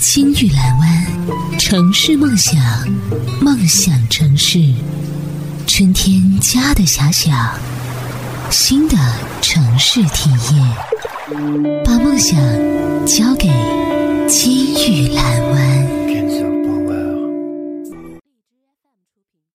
金玉兰湾，城市梦想，梦想城市，春天家的遐想，新的城市体验。把梦想交给金玉兰湾。